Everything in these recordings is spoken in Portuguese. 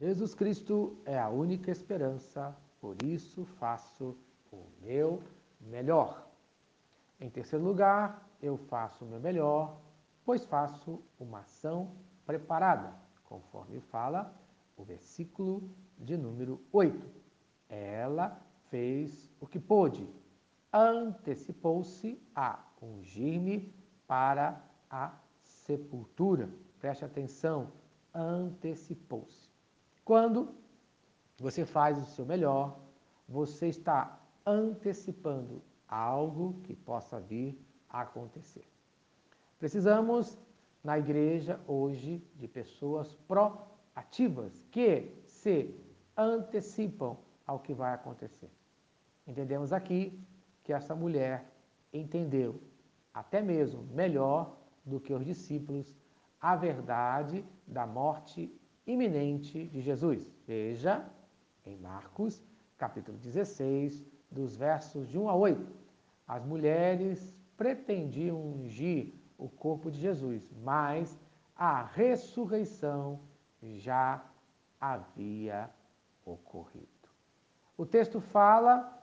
Jesus Cristo é a única esperança, por isso faço o meu melhor. Em terceiro lugar, eu faço o meu melhor, pois faço uma ação preparada, conforme fala o versículo de número 8. Ela fez o que pôde, antecipou-se a ungir-me para a sepultura. Preste atenção, antecipou-se. Quando você faz o seu melhor, você está antecipando algo que possa vir a acontecer. Precisamos, na igreja hoje, de pessoas proativas que se antecipam ao que vai acontecer. Entendemos aqui que essa mulher entendeu, até mesmo melhor do que os discípulos, a verdade da morte iminente de Jesus. Veja em Marcos, capítulo 16, dos versos de 1 a 8. As mulheres pretendiam ungir o corpo de Jesus, mas a ressurreição já havia ocorrido. O texto fala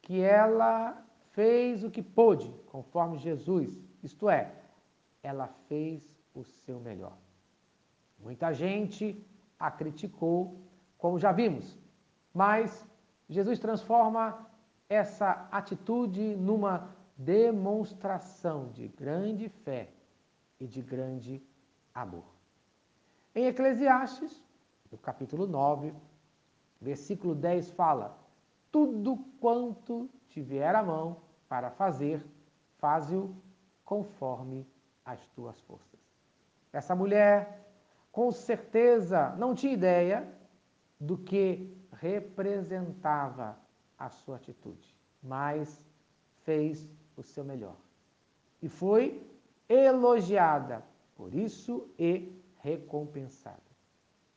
que ela fez o que pôde, conforme Jesus, isto é, ela fez o seu melhor. Muita gente a criticou, como já vimos, mas Jesus transforma essa atitude numa demonstração de grande fé e de grande amor. Em Eclesiastes, no capítulo 9, versículo 10 fala: Tudo quanto tiver a mão para fazer, faze-o conforme as tuas forças. Essa mulher, com certeza, não tinha ideia do que representava a sua atitude, mas fez o seu melhor. E foi elogiada por isso e recompensada.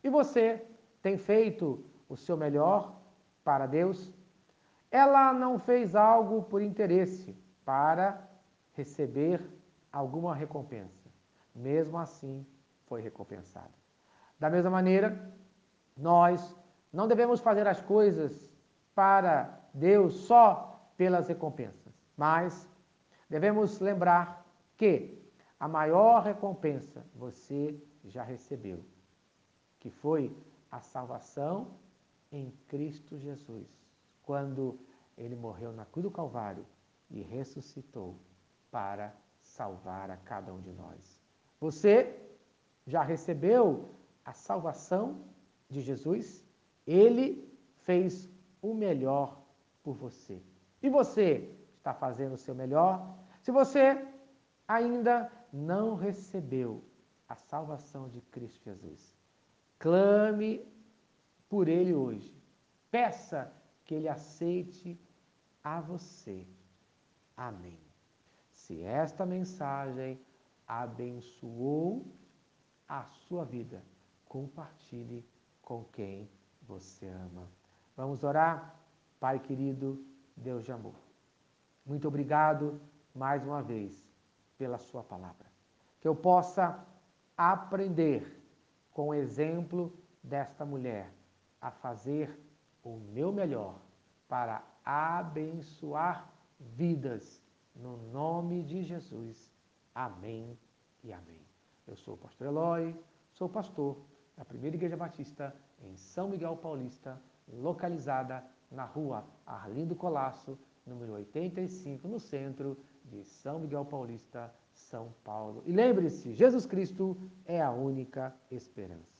E você tem feito o seu melhor para Deus? Ela não fez algo por interesse, para receber alguma recompensa. Mesmo assim, foi recompensada. Da mesma maneira, nós não devemos fazer as coisas para Deus só pelas recompensas, mas devemos lembrar que a maior recompensa você já recebeu, que foi a salvação em Cristo Jesus, quando ele morreu na cruz do Calvário e ressuscitou para salvar a cada um de nós. Você já recebeu a salvação de Jesus? Ele fez o melhor por você. E você está fazendo o seu melhor? Se você ainda não recebeu a salvação de Cristo Jesus, clame por ele hoje. Peça que ele aceite a você. Amém. Se esta mensagem abençoou a sua vida, compartilhe com quem você ama. Vamos orar? Pai querido, Deus de amor. Muito obrigado mais uma vez pela Sua palavra. Que eu possa aprender com o exemplo desta mulher a fazer o meu melhor para abençoar vidas. No nome de Jesus. Amém e amém. Eu sou o pastor Eloy, sou pastor da Primeira Igreja Batista em São Miguel Paulista, localizada na rua Arlindo Colasso, número 85, no centro de São Miguel Paulista, São Paulo. E lembre-se, Jesus Cristo é a única esperança.